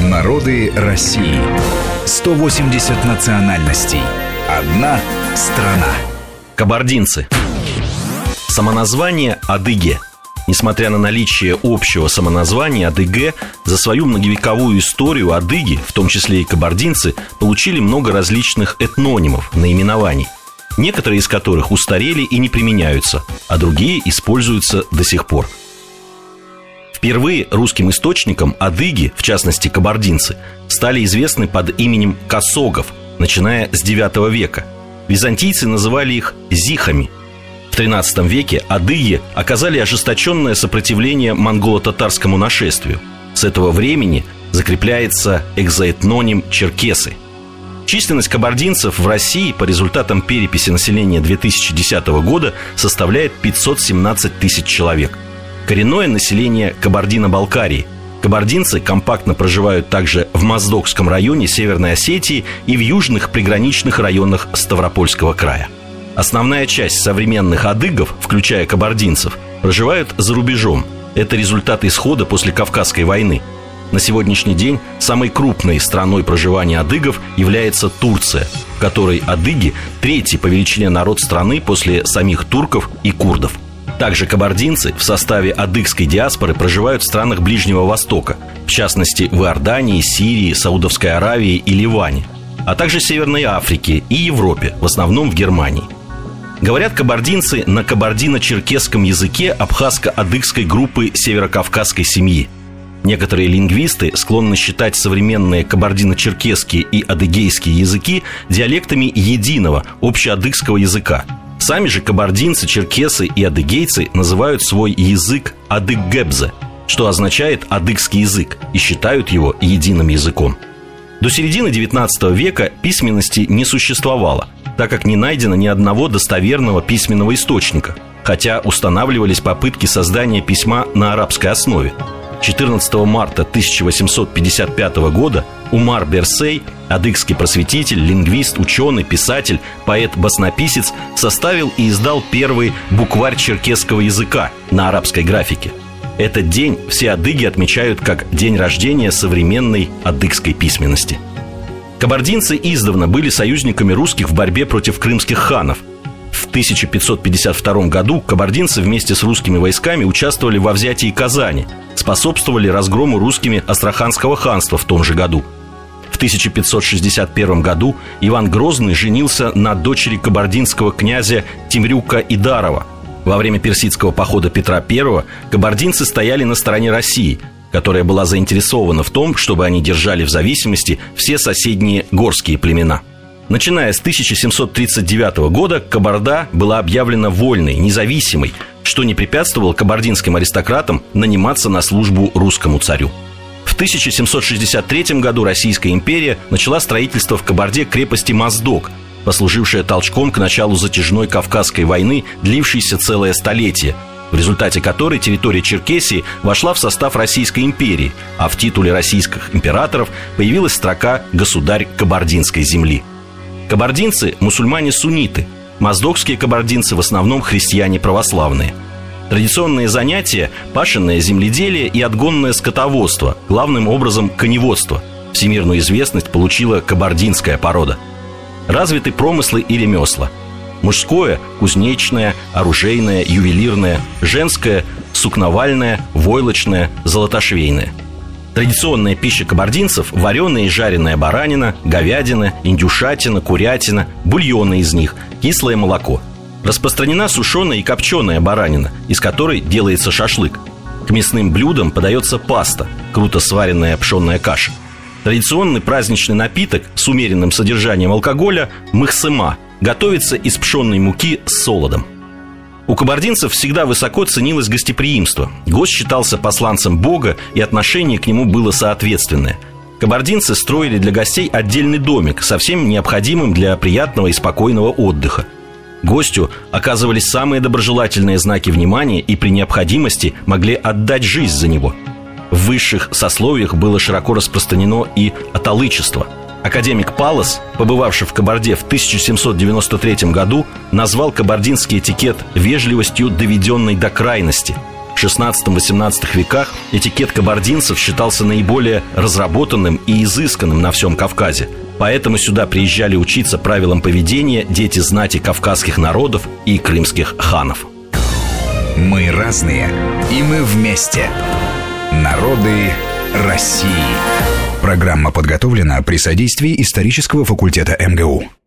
Народы России. 180 национальностей. Одна страна. Кабардинцы. Самоназвание «Адыге» Несмотря на наличие общего самоназвания Адыге, за свою многовековую историю адыги, в том числе и кабардинцы, получили много различных этнонимов, наименований, некоторые из которых устарели и не применяются, а другие используются до сих пор. Впервые русским источникам адыги, в частности кабардинцы, стали известны под именем косогов, начиная с IX века. Византийцы называли их зихами – в XIII веке адыги оказали ожесточенное сопротивление монголо-татарскому нашествию. С этого времени закрепляется экзоэтноним «черкесы». Численность кабардинцев в России по результатам переписи населения 2010 года составляет 517 тысяч человек. Коренное население Кабардино-Балкарии. Кабардинцы компактно проживают также в Моздокском районе Северной Осетии и в южных приграничных районах Ставропольского края. Основная часть современных адыгов, включая кабардинцев, проживают за рубежом. Это результат исхода после Кавказской войны. На сегодняшний день самой крупной страной проживания адыгов является Турция, в которой адыги – третий по величине народ страны после самих турков и курдов. Также кабардинцы в составе адыгской диаспоры проживают в странах Ближнего Востока, в частности в Иордании, Сирии, Саудовской Аравии и Ливане, а также Северной Африке и Европе, в основном в Германии – Говорят кабардинцы на кабардино-черкесском языке абхазско-адыгской группы северокавказской семьи. Некоторые лингвисты склонны считать современные кабардино-черкесские и адыгейские языки диалектами единого общеадыгского языка. Сами же кабардинцы, черкесы и адыгейцы называют свой язык адыггебзе, что означает адыгский язык, и считают его единым языком. До середины XIX века письменности не существовало, так как не найдено ни одного достоверного письменного источника, хотя устанавливались попытки создания письма на арабской основе. 14 марта 1855 года Умар Берсей, адыгский просветитель, лингвист, ученый, писатель, поэт-баснописец, составил и издал первый букварь черкесского языка на арабской графике. Этот день все адыги отмечают как день рождения современной адыгской письменности – Кабардинцы издавна были союзниками русских в борьбе против крымских ханов. В 1552 году кабардинцы вместе с русскими войсками участвовали во взятии Казани, способствовали разгрому русскими Астраханского ханства в том же году. В 1561 году Иван Грозный женился на дочери кабардинского князя Тимрюка Идарова. Во время персидского похода Петра I кабардинцы стояли на стороне России – которая была заинтересована в том, чтобы они держали в зависимости все соседние горские племена. Начиная с 1739 года Кабарда была объявлена вольной, независимой, что не препятствовало кабардинским аристократам наниматься на службу русскому царю. В 1763 году Российская империя начала строительство в Кабарде крепости Моздок, послужившая толчком к началу затяжной Кавказской войны, длившейся целое столетие, в результате которой территория Черкесии вошла в состав Российской империи, а в титуле российских императоров появилась строка «Государь Кабардинской земли». Кабардинцы – мусульмане-сунниты, моздокские кабардинцы в основном христиане православные. Традиционные занятия – пашенное земледелие и отгонное скотоводство, главным образом коневодство. Всемирную известность получила кабардинская порода. Развиты промыслы и ремесла – Мужское – кузнечное, оружейное, ювелирное, женское – сукновальное, войлочное, золотошвейное. Традиционная пища кабардинцев – вареная и жареная баранина, говядина, индюшатина, курятина, бульоны из них, кислое молоко. Распространена сушеная и копченая баранина, из которой делается шашлык. К мясным блюдам подается паста, круто сваренная пшенная каша. Традиционный праздничный напиток с умеренным содержанием алкоголя – мыхсыма – готовится из пшенной муки с солодом. У кабардинцев всегда высоко ценилось гостеприимство. Гость считался посланцем Бога, и отношение к нему было соответственное. Кабардинцы строили для гостей отдельный домик, совсем необходимым для приятного и спокойного отдыха. Гостю оказывались самые доброжелательные знаки внимания и при необходимости могли отдать жизнь за него. В высших сословиях было широко распространено и аталычество – Академик Палас, побывавший в Кабарде в 1793 году, назвал кабардинский этикет вежливостью, доведенной до крайности. 16-18 веках этикет кабардинцев считался наиболее разработанным и изысканным на всем Кавказе. Поэтому сюда приезжали учиться правилам поведения дети знати кавказских народов и крымских ханов. Мы разные, и мы вместе. Народы России. Программа подготовлена при содействии исторического факультета МГУ.